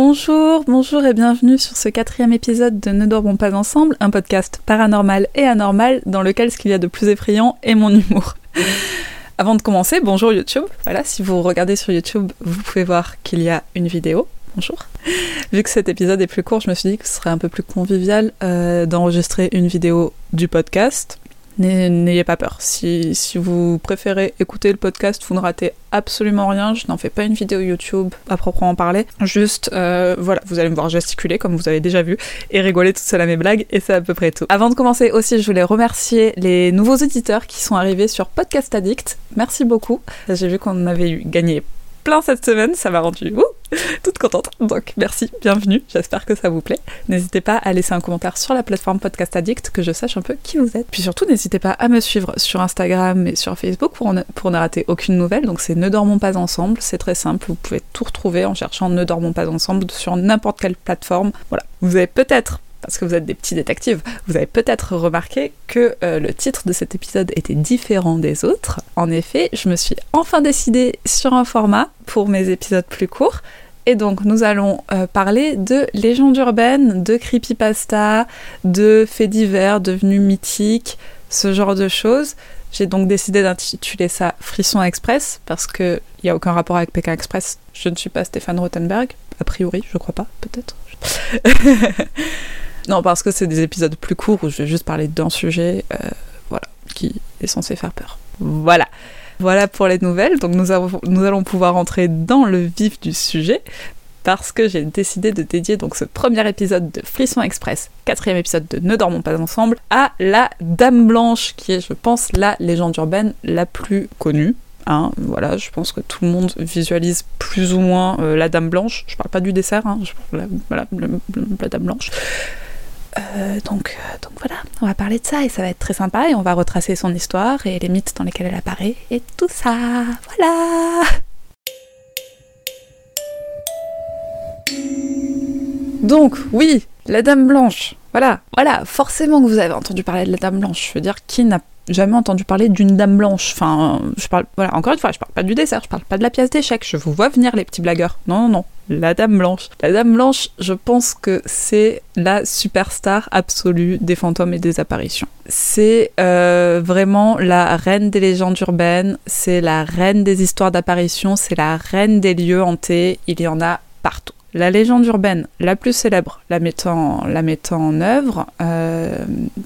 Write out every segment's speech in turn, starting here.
Bonjour, bonjour et bienvenue sur ce quatrième épisode de Ne dormons pas ensemble, un podcast paranormal et anormal dans lequel ce qu'il y a de plus effrayant est mon humour. Avant de commencer, bonjour YouTube. Voilà, si vous regardez sur YouTube, vous pouvez voir qu'il y a une vidéo. Bonjour. Vu que cet épisode est plus court, je me suis dit que ce serait un peu plus convivial euh, d'enregistrer une vidéo du podcast N'ayez pas peur. Si, vous préférez écouter le podcast, vous ne ratez absolument rien. Je n'en fais pas une vidéo YouTube à proprement parler. Juste, euh, voilà, vous allez me voir gesticuler comme vous avez déjà vu et rigoler toute seule à mes blagues et c'est à peu près tout. Avant de commencer aussi, je voulais remercier les nouveaux éditeurs qui sont arrivés sur Podcast Addict. Merci beaucoup. J'ai vu qu'on avait eu gagné plein cette semaine, ça m'a rendu toute contente. Donc merci, bienvenue, j'espère que ça vous plaît. N'hésitez pas à laisser un commentaire sur la plateforme Podcast Addict, que je sache un peu qui vous êtes. Puis surtout, n'hésitez pas à me suivre sur Instagram et sur Facebook pour ne, rater aucune nouvelle. Donc c'est Ne dormons pas ensemble, c'est très simple, vous pouvez tout retrouver en cherchant Ne dormons pas ensemble sur n'importe quelle plateforme. Voilà, vous avez peut-être parce que vous êtes des petits détectives, vous avez peut-être remarqué que euh, le titre de cet épisode était différent des autres. En effet, je me suis enfin décidée sur un format pour mes épisodes plus courts. Et donc nous allons euh, parler de légendes urbaines, de creepypasta, de faits divers devenus mythiques, ce genre de choses. J'ai donc décidé d'intituler ça Frisson Express parce qu'il n'y a aucun rapport avec Pékin Express. Je ne suis pas Stéphane Rothenberg, a priori, je crois pas, peut-être. Non, parce que c'est des épisodes plus courts où je vais juste parler d'un sujet, euh, voilà, qui est censé faire peur. Voilà. Voilà pour les nouvelles. Donc nous, allons pouvoir entrer dans le vif du sujet parce que j'ai décidé de dédier donc ce premier épisode de Frisson Express, quatrième épisode de Ne dormons pas ensemble, à la Dame Blanche, qui est, je pense, la légende urbaine la plus connue. Hein, voilà, je pense que tout le monde visualise plus ou moins euh, la Dame Blanche. Je parle pas du dessert, hein, la Dame Blanche. Euh, donc, euh, donc voilà, on va parler de ça et ça va être très sympa et on va retracer son histoire et les mythes dans lesquels elle apparaît et tout ça. Voilà Donc, oui, la Dame Blanche. Voilà, voilà, forcément que vous avez entendu parler de la Dame Blanche. Je veux dire, qui n'a jamais entendu parler d'une dame blanche? Enfin, je parle, voilà, encore une fois, je parle pas du dessert, je parle pas de la pièce d'échec, je vous vois venir les petits blagueurs. Non, non, non, la dame blanche. La dame blanche, je pense que c'est la superstar absolue des fantômes et des apparitions. C'est euh, vraiment la reine des légendes urbaines, c'est la reine des histoires d'apparitions, c'est la reine des lieux hantés, il y en a partout. La légende urbaine la plus célèbre, la mettant, en œuvre, euh,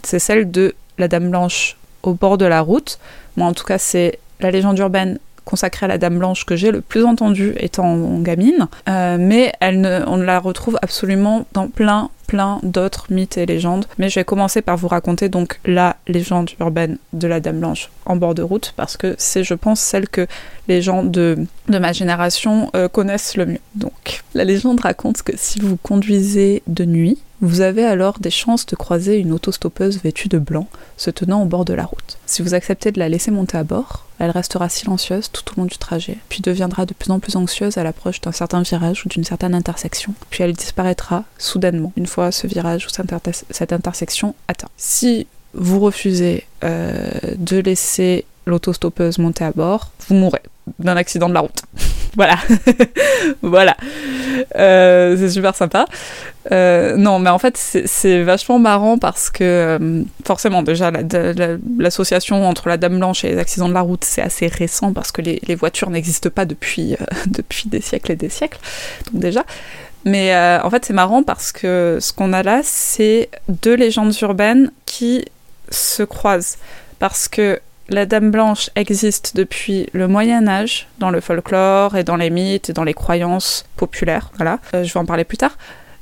c'est celle de la Dame Blanche au bord de la route. Moi, en tout cas, c'est la légende urbaine consacrée à la Dame Blanche que j'ai le plus entendue étant gamine, euh, mais elle ne, on la retrouve absolument dans plein, plein d'autres mythes et légendes. Mais je vais commencer par vous raconter donc la légende urbaine de la Dame Blanche en bord de route, parce que c'est, je pense, celle que les gens de, de ma génération euh, connaissent le mieux. Donc, la légende raconte que si vous conduisez de nuit, vous avez alors des chances de croiser une autostoppeuse vêtue de blanc se tenant au bord de la route. Si vous acceptez de la laisser monter à bord, elle restera silencieuse tout au long du trajet, puis deviendra de plus en plus anxieuse à l'approche d'un certain virage ou d'une certaine intersection, puis elle disparaîtra soudainement une fois ce virage ou cette intersection atteint. Si vous refusez euh, de laisser l'autostoppeuse monter à bord, vous mourrez d'un accident de la route. voilà. voilà. Euh, c'est super sympa. Euh, non, mais en fait, c'est vachement marrant parce que, euh, forcément, déjà, l'association entre la Dame Blanche et les accidents de la route, c'est assez récent parce que les, voitures n'existent pas depuis, depuis des siècles et des siècles. Donc, déjà. Mais en fait, c'est marrant parce que ce qu'on a là, c'est deux légendes urbaines qui se croisent. Parce que la Dame Blanche existe depuis le Moyen Âge dans le folklore et dans les mythes et dans les croyances populaires. Voilà, euh, je vais en parler plus tard.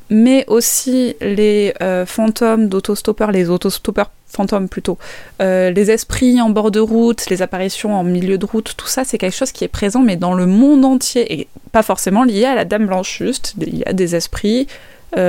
Mais aussi les euh, fantômes d'autostoppeurs, les autostoppeurs fantômes plutôt, euh, les esprits en bord de route, les apparitions en milieu de route, tout ça c'est quelque chose qui est présent mais dans le monde entier et pas forcément lié à la Dame Blanche juste. Il y a des esprits,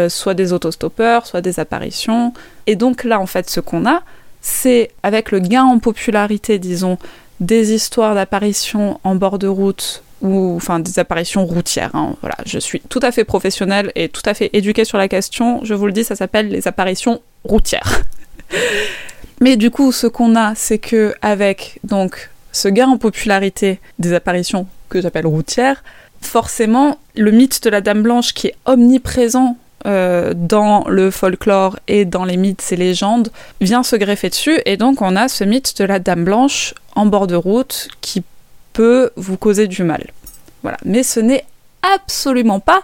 soit des autostoppeurs, soit des apparitions. Et donc là en fait ce qu'on a, c'est avec le gain en popularité, disons, des histoires d'apparitions en bord de route ou enfin des apparitions routières. Hein. Voilà, je suis tout à fait professionnelle et tout à fait éduquée sur la question. Je vous le dis, ça s'appelle les apparitions routières. Mais du coup, ce qu'on a, c'est que avec donc ce gain en popularité des apparitions que j'appelle routières, forcément, le mythe de la Dame Blanche qui est omniprésent euh, dans le folklore et dans les mythes et légendes vient se greffer dessus, et donc on a ce mythe de la Dame Blanche en bord de route qui peut vous causer du mal. Voilà. Mais ce n'est absolument pas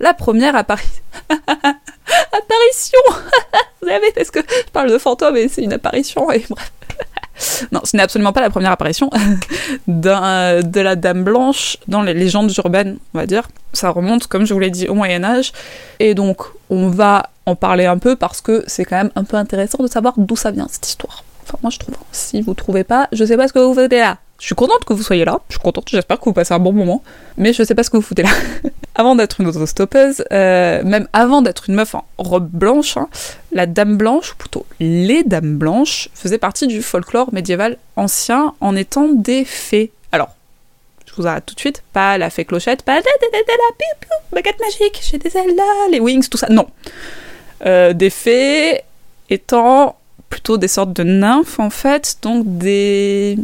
la première apparition. apparition Vous savez, parce que je parle de fantôme et c'est une apparition, et bref. Non, ce n'est absolument pas la première apparition de la Dame Blanche dans les légendes urbaines, on va dire. Ça remonte, comme je vous l'ai dit, au Moyen Âge. Et donc, on va en parler un peu parce que c'est quand même un peu intéressant de savoir d'où ça vient, cette histoire. Enfin, moi, je trouve. Si vous trouvez pas, je sais pas ce que vous faites là. Je suis contente que vous soyez là, je suis contente, j'espère que vous passez un bon moment, mais je sais pas ce que vous foutez là. avant d'être une autostoppeuse, euh, même avant d'être une meuf en robe blanche, hein, la dame blanche, ou plutôt les dames blanches, faisaient partie du folklore médiéval ancien en étant des fées. Alors, je vous arrête tout de suite, pas la fée clochette, pas la baguette magique, j'ai des ailes là, les wings, tout ça, non. Euh, des fées étant plutôt des sortes de nymphes en fait, donc des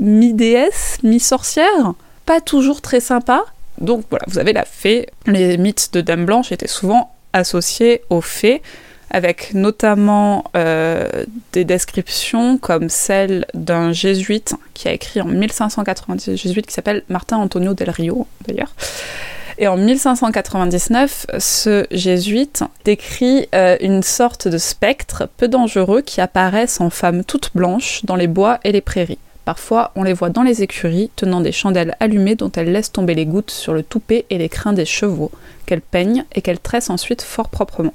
mi-déesse, mi-sorcière, pas toujours très sympa. Donc voilà, vous avez la fée. Les mythes de Dame Blanche étaient souvent associés aux fées, avec notamment euh, des descriptions comme celle d'un jésuite qui a écrit en 1590, jésuite qui s'appelle Martin Antonio del Rio d'ailleurs. Et en 1599, ce jésuite décrit euh, une sorte de spectre peu dangereux qui apparaissent en femmes toutes blanches dans les bois et les prairies. Parfois, on les voit dans les écuries, tenant des chandelles allumées dont elles laissent tomber les gouttes sur le toupet et les crins des chevaux, qu'elles peignent et qu'elles tressent ensuite fort proprement.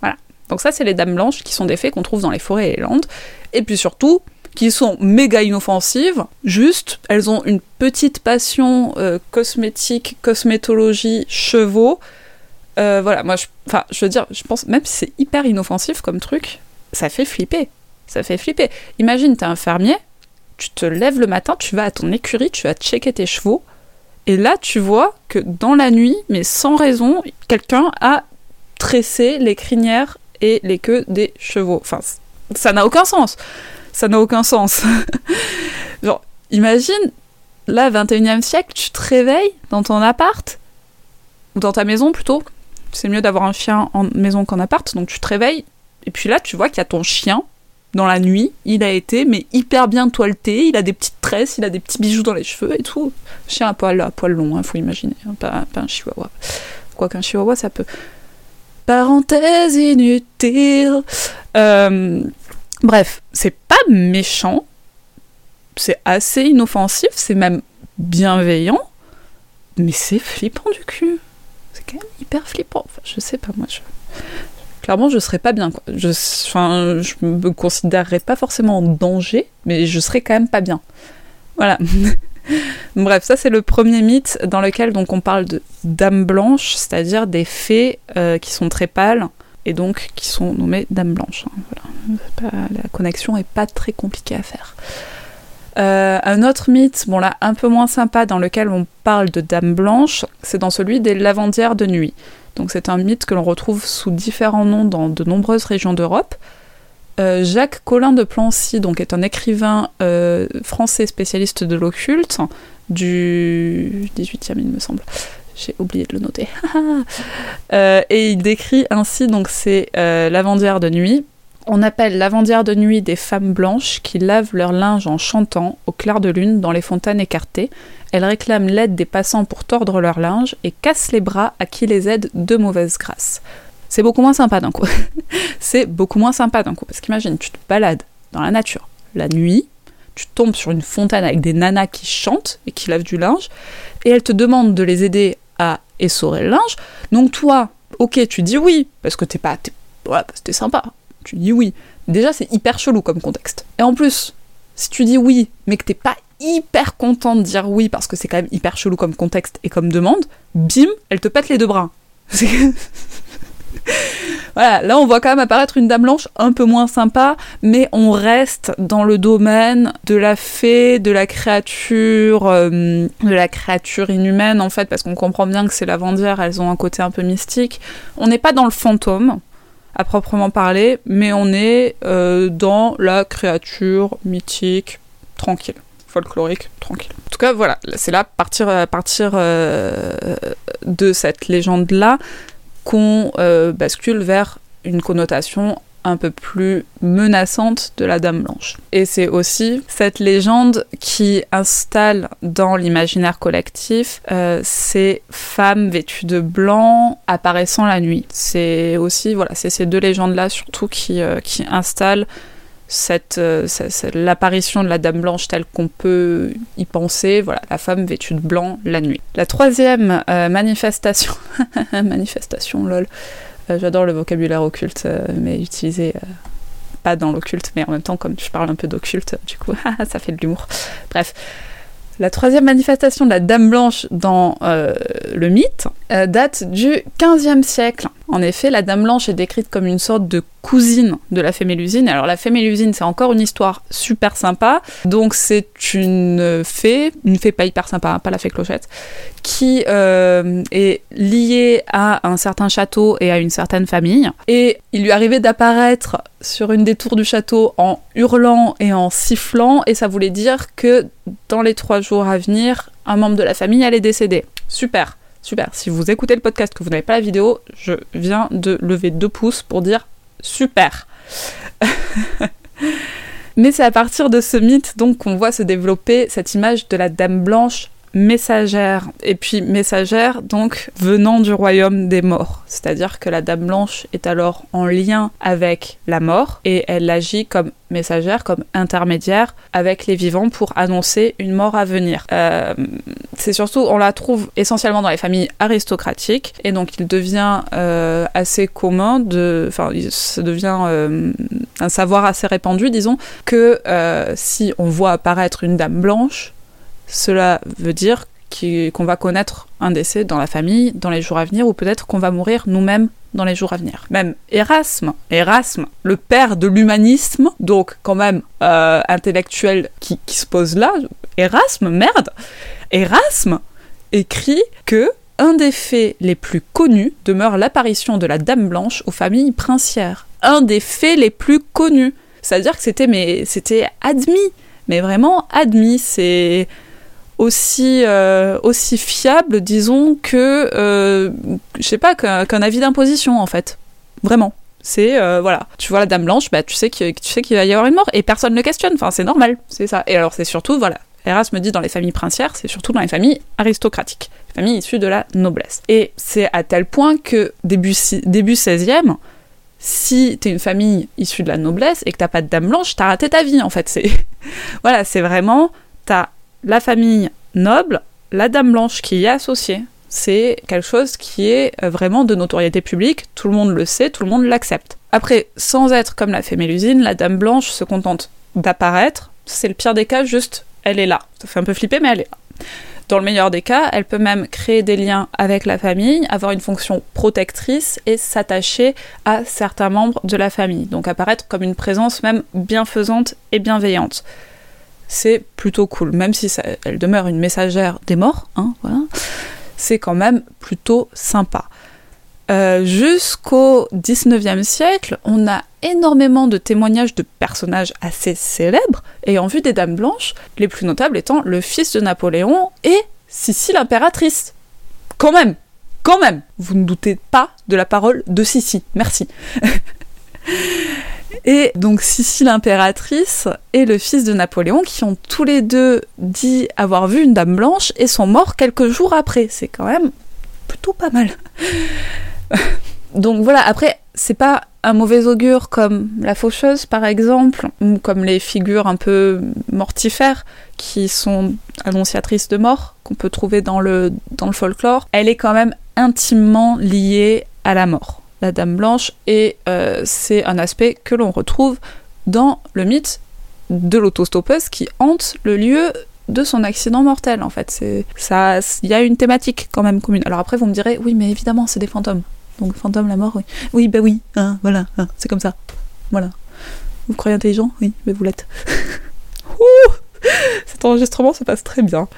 Voilà. Donc ça, c'est les dames blanches qui sont des fées qu'on trouve dans les forêts et les landes. Et puis surtout, qui sont méga inoffensives, juste, elles ont une petite passion euh, cosmétique, cosmétologie, chevaux. Euh, voilà, moi, je, enfin, je veux dire, je pense, même si c'est hyper inoffensif comme truc, ça fait flipper. Ça fait flipper. Imagine, t'es un fermier, tu te lèves le matin, tu vas à ton écurie, tu vas checker tes chevaux, et là tu vois que dans la nuit, mais sans raison, quelqu'un a tressé les crinières et les queues des chevaux. Enfin, ça n'a aucun sens. Ça n'a aucun sens. Genre, imagine, là, 21e siècle, tu te réveilles dans ton appart, ou dans ta maison plutôt. C'est mieux d'avoir un chien en maison qu'en appart, donc tu te réveilles, et puis là, tu vois qu'il y a ton chien dans la nuit, il a été mais hyper bien toileté, il a des petites tresses, il a des petits bijoux dans les cheveux et tout. Chien à poil, poil long, hein, faut imaginer, hein, pas, un chihuahua. Quoi qu'un chihuahua, ça peut. Parenthèse inutile. Euh, bref, c'est pas méchant, c'est assez inoffensif, c'est même bienveillant, mais c'est flippant du cul. C'est quand même hyper flippant. Enfin, je sais pas, moi, je clairement, je serais pas bien. Je, enfin, je me considérerais pas forcément en danger, mais je serais quand même pas bien. Voilà. Bref, ça c'est le premier mythe dans lequel donc on parle de dames blanches, c'est-à-dire des fées euh, qui sont très pâles et donc qui sont nommées dames blanches. Hein. voilà. la connexion est pas très compliquée à faire. Euh, un autre mythe, bon là un peu moins sympa, dans lequel on parle de dames blanches, c'est dans celui des lavandières de nuit. C'est un mythe que l'on retrouve sous différents noms dans de nombreuses régions d'Europe. Euh, Jacques Collin de Plancy donc, est un écrivain euh, français spécialiste de l'occulte du 18e, il me semble. J'ai oublié de le noter. Euh, et il décrit ainsi donc ces lavandières de nuit. On appelle lavandières de nuit des femmes blanches qui lavent leur linge en chantant au clair de lune dans les fontaines écartées elles réclament l'aide des passants pour tordre leur linge et cassent les bras à qui les aide de mauvaise grâce. C'est beaucoup moins sympa d'un coup. c'est beaucoup moins sympa d'un coup. Parce qu'imagine, tu te balades dans la nature, la nuit, tu tombes sur une fontaine avec des nanas qui chantent et qui lavent du linge, et elles te demandent de les aider à essorer le linge. Donc toi, ok, tu dis oui, parce que t'es pas... T'es, voilà, parce que t'es sympa. Tu dis oui. Déjà, c'est hyper chelou comme contexte. Et en plus, si tu dis oui, mais que t'es pas hyper content de dire oui parce que c'est quand même hyper chelou comme contexte et comme demande, bim, elle te pète les deux bras. voilà, là on voit quand même apparaître une dame blanche un peu moins sympa, mais on reste dans le domaine de la fée, de la créature, euh, de la créature inhumaine en fait, parce qu'on comprend bien que c'est la vendière, elles ont un côté un peu mystique. On n'est pas dans le fantôme à proprement parler, mais on est euh, dans la créature mythique tranquille. folklorique, tranquille. En tout cas, voilà, c'est là, partir, à partir euh, de cette légende-là, qu'on euh, bascule vers une connotation un peu plus menaçante de la Dame Blanche. Et c'est aussi cette légende qui installe dans l'imaginaire collectif euh, ces femmes vêtues de blanc apparaissant la nuit. C'est aussi voilà, c'est ces deux légendes-là surtout qui, euh, installent cette, euh, l'apparition de la Dame Blanche telle qu'on peut y penser, voilà, la femme vêtue de blanc la nuit. La troisième manifestation, manifestation, lol, j'adore le vocabulaire occulte, euh, mais utilisé euh, pas dans l'occulte, mais en même temps, comme je parle un peu d'occulte, du coup, ça fait de l'humour. Bref. La troisième manifestation de la Dame Blanche dans le mythe date du XVe siècle. En effet, la Dame Blanche est décrite comme une sorte de cousine de la fée Mélusine. Alors la fée Mélusine, c'est encore une histoire super sympa. Donc c'est une fée, une fée pas hyper sympa, hein, pas la fée Clochette, qui euh, est liée à un certain château et à une certaine famille. Et il lui arrivait d'apparaître sur une des tours du château en hurlant et en sifflant, et ça voulait dire que dans les trois jours à venir, un membre de la famille allait décéder. Super. Super. Si vous écoutez le podcast que vous n'avez pas la vidéo, je viens de lever deux pouces pour dire super. Mais c'est à partir de ce mythe donc qu'on voit se développer cette image de la dame blanche messagère. Et puis messagère, donc, venant du royaume des morts. C'est-à-dire que la Dame Blanche est alors en lien avec la mort et elle agit comme messagère, comme intermédiaire avec les vivants pour annoncer une mort à venir. Euh, c'est surtout, on la trouve essentiellement dans les familles aristocratiques et donc il devient euh, assez commun de, enfin, ça devient euh, un savoir assez répandu, disons, que si on voit apparaître une dame blanche, cela veut dire qu'on va connaître un décès dans la famille dans les jours à venir, ou peut-être qu'on va mourir nous-mêmes dans les jours à venir. Même Erasme, Erasme, le père de l'humanisme, donc quand même euh, intellectuel qui, qui se pose là, Erasme, merde, Erasme écrit que un des faits les plus connus demeure l'apparition de la Dame Blanche aux familles princières. Un des faits les plus connus. C'est-à-dire que c'était mais c'était admis, mais vraiment admis. C'est aussi, euh, aussi fiable, disons, que, euh, je sais pas, qu'un avis d'imposition, en fait. Vraiment. C'est, euh, voilà, tu vois la dame blanche, bah, tu sais qu'il va y avoir une mort, et personne ne questionne, enfin, c'est normal, c'est ça. Et alors, c'est surtout, voilà, Erasme dit dans les familles princières, c'est surtout dans les familles aristocratiques, les familles issues de la noblesse. Et c'est à tel point que début, début 16e, si t'es une famille issue de la noblesse et que t'as pas de dame blanche, t'as raté ta vie en fait. C'est voilà, c'est vraiment t'as la famille noble, la dame blanche qui y est associée. C'est quelque chose qui est euh, vraiment de notoriété publique, tout le monde le sait, tout le monde l'accepte. Après, sans être comme la fée Mélusine, la dame blanche se contente d'apparaître, c'est le pire des cas, juste elle est là. Ça fait un peu flipper, mais elle est là. Dans le meilleur des cas, elle peut même créer des liens avec la famille, avoir une fonction protectrice et s'attacher à certains membres de la famille. Donc apparaître comme une présence même bienfaisante et bienveillante c'est plutôt cool. Même si elle demeure une messagère des morts, hein, c'est quand même plutôt sympa. Euh, jusqu'au 19e siècle, on a énormément de témoignages de personnages assez célèbres ayant vu des dames blanches, les plus notables étant le fils de Napoléon et Sissi l'impératrice. Quand même, quand même, vous ne doutez pas de la parole de Sissi, merci. Et donc Sissi l'impératrice et le fils de Napoléon qui ont tous les deux dit avoir vu une dame blanche et sont morts quelques jours après. C'est quand même plutôt pas mal. donc voilà, après, c'est pas un mauvais augure comme la faucheuse par exemple, ou comme les figures un peu mortifères qui sont annonciatrices de mort qu'on peut trouver dans le, dans le folklore. Elle est quand même intimement liée à la mort la Dame Blanche, et euh, c'est un aspect que l'on retrouve dans le mythe de l'autostoppeuse qui hante le lieu de son accident mortel en fait. C'est ça, il y a une thématique quand même commune. Alors après vous me direz oui mais évidemment c'est des fantômes. Donc fantôme la mort oui. Oui bah oui, hein, voilà, hein, c'est comme ça. Voilà. Vous croyez intelligent? Oui, mais vous l'êtes. Cet enregistrement se passe très bien.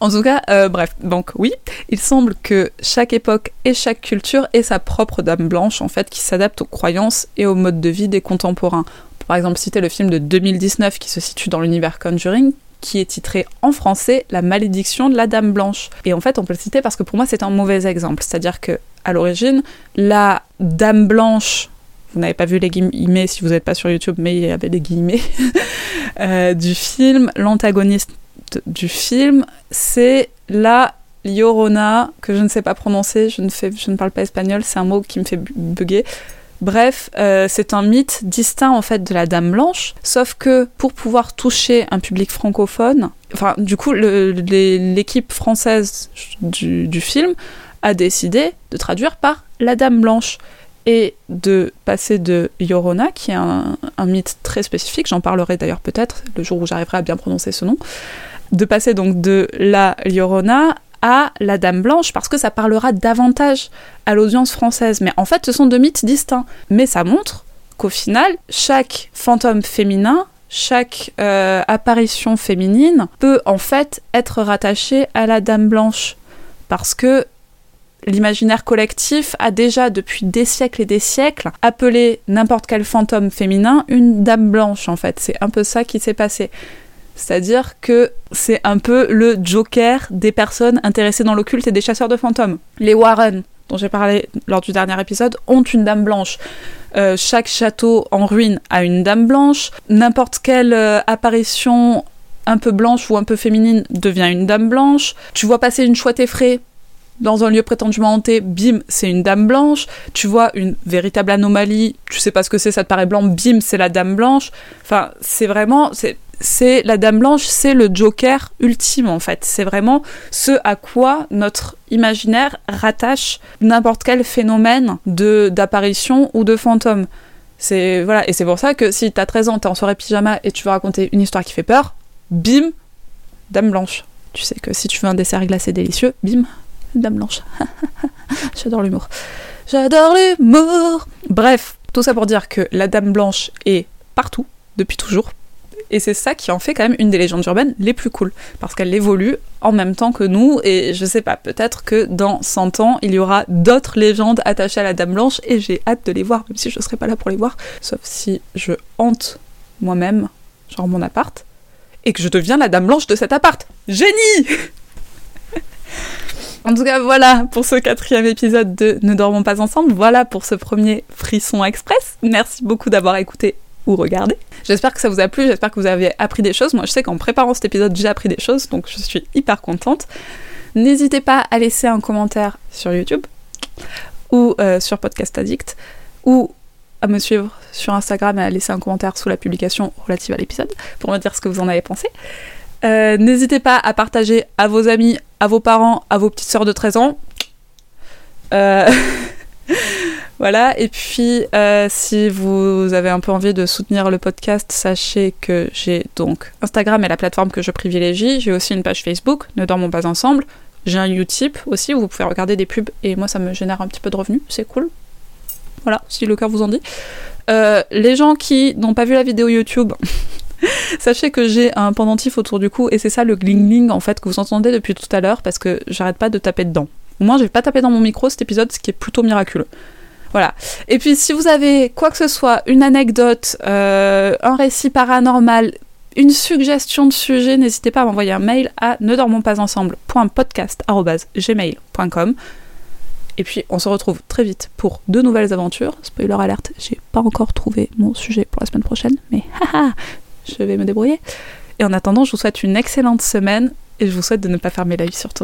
En tout cas, euh, bref, donc oui, il semble que chaque époque et chaque culture ait sa propre dame blanche, en fait, qui s'adapte aux croyances et au mode de vie des contemporains. par exemple citer le film de 2019 qui se situe dans l'univers Conjuring, qui est titré en français La malédiction de la Dame Blanche. Et en fait, on peut le citer parce que pour moi, c'est un mauvais exemple. C'est-à-dire que à l'origine, la Dame Blanche vous n'avez pas vu les guillemets si vous n'êtes pas sur YouTube, mais il y avait des guillemets euh, du film. L'antagoniste du film, c'est la Llorona, que je ne sais pas prononcer, je ne, fais, je ne parle pas espagnol, c'est un mot qui me fait bugger. Bref, euh, c'est un mythe distinct en fait de la Dame Blanche, sauf que pour pouvoir toucher un public francophone, enfin du coup l'équipe française du, film a décidé de traduire par la Dame Blanche et de passer de Yorona, qui est un, mythe très spécifique, j'en parlerai d'ailleurs peut-être le jour où j'arriverai à bien prononcer ce nom, de passer donc de la Yorona à la Dame Blanche, parce que ça parlera davantage à l'audience française. Mais en fait, ce sont deux mythes distincts. Mais ça montre qu'au final, chaque fantôme féminin chaque euh, apparition féminine peut en fait être rattachée à la Dame Blanche. Parce que l'imaginaire collectif a déjà depuis des siècles et des siècles appelé n'importe quel fantôme féminin une dame blanche en fait. C'est un peu ça qui s'est passé. C'est-à-dire que c'est un peu le joker des personnes intéressées dans l'occulte et des chasseurs de fantômes. Les Warren, dont j'ai parlé lors du dernier épisode, ont une dame blanche. Euh, chaque château en ruine a une dame blanche. N'importe quelle euh, apparition un peu blanche ou un peu féminine devient une dame blanche. Tu vois passer une chouette effraie, dans un lieu prétendument hanté, bim, c'est une dame blanche. Tu vois une véritable anomalie, tu sais pas ce que c'est, ça te paraît blanc, bim, c'est la dame blanche. Enfin, c'est vraiment, c'est la dame blanche, c'est le joker ultime en fait. C'est vraiment ce à quoi notre imaginaire rattache n'importe quel phénomène de d'apparition ou de fantôme. C'est voilà, et c'est pour ça que si t'as 13 ans, t'es en soirée pyjama et tu veux raconter une histoire qui fait peur, bim, dame blanche. Tu sais que si tu veux un dessert glacé délicieux, bim, Dame Blanche. J'adore l'humour. J'adore l'humour. Bref, tout ça pour dire que la Dame Blanche est partout, depuis toujours. Et c'est ça qui en fait quand même une des légendes urbaines les plus cool. Parce qu'elle évolue en même temps que nous. Et je sais pas, peut-être que dans 100 ans, il y aura d'autres légendes attachées à la Dame Blanche. Et j'ai hâte de les voir, même si je serai pas là pour les voir. Sauf si je hante moi-même, genre mon appart. Et que je deviens la Dame Blanche de cet appart. Génie En tout cas, voilà pour ce quatrième épisode de Ne dormons pas ensemble. Voilà pour ce premier frisson express. Merci beaucoup d'avoir écouté ou regardé. J'espère que ça vous a plu, j'espère que vous avez appris des choses. Moi, je sais qu'en préparant cet épisode, j'ai appris des choses, donc je suis hyper contente. N'hésitez pas à laisser un commentaire sur YouTube ou euh, sur Podcast Addict ou à me suivre sur Instagram et à laisser un commentaire sous la publication relative à l'épisode pour me dire ce que vous en avez pensé. Euh, n'hésitez pas à partager à vos amis, à vos parents, à vos petites sœurs de 13 ans. Euh, voilà, et puis euh, si vous avez un peu envie de soutenir le podcast, sachez que j'ai donc Instagram est la plateforme que je privilégie. J'ai aussi une page Facebook, Ne dormons pas ensemble. J'ai un Utip aussi vous pouvez regarder des pubs et moi ça me génère un petit peu de revenus, c'est cool. Voilà, si le cœur vous en dit. les gens qui n'ont pas vu la vidéo YouTube, Sachez que j'ai un pendentif autour du cou et c'est ça le gling-gling en fait que vous entendez depuis tout à l'heure parce que j'arrête pas de taper dedans. Au moins, j'ai pas tapé dans mon micro cet épisode, ce qui est plutôt miraculeux. Voilà. Et puis, si vous avez quoi que ce soit, une anecdote, euh, un récit paranormal, une suggestion de sujet, n'hésitez pas à m'envoyer un mail à ne dormons pas ensemble.podcast.gmail.com. Et puis, on se retrouve très vite pour de nouvelles aventures. Spoiler alerte, j'ai pas encore trouvé mon sujet pour la semaine prochaine, mais haha, je vais me débrouiller. Et en attendant, je vous souhaite une excellente semaine et je vous souhaite de ne pas fermer la vie surtout.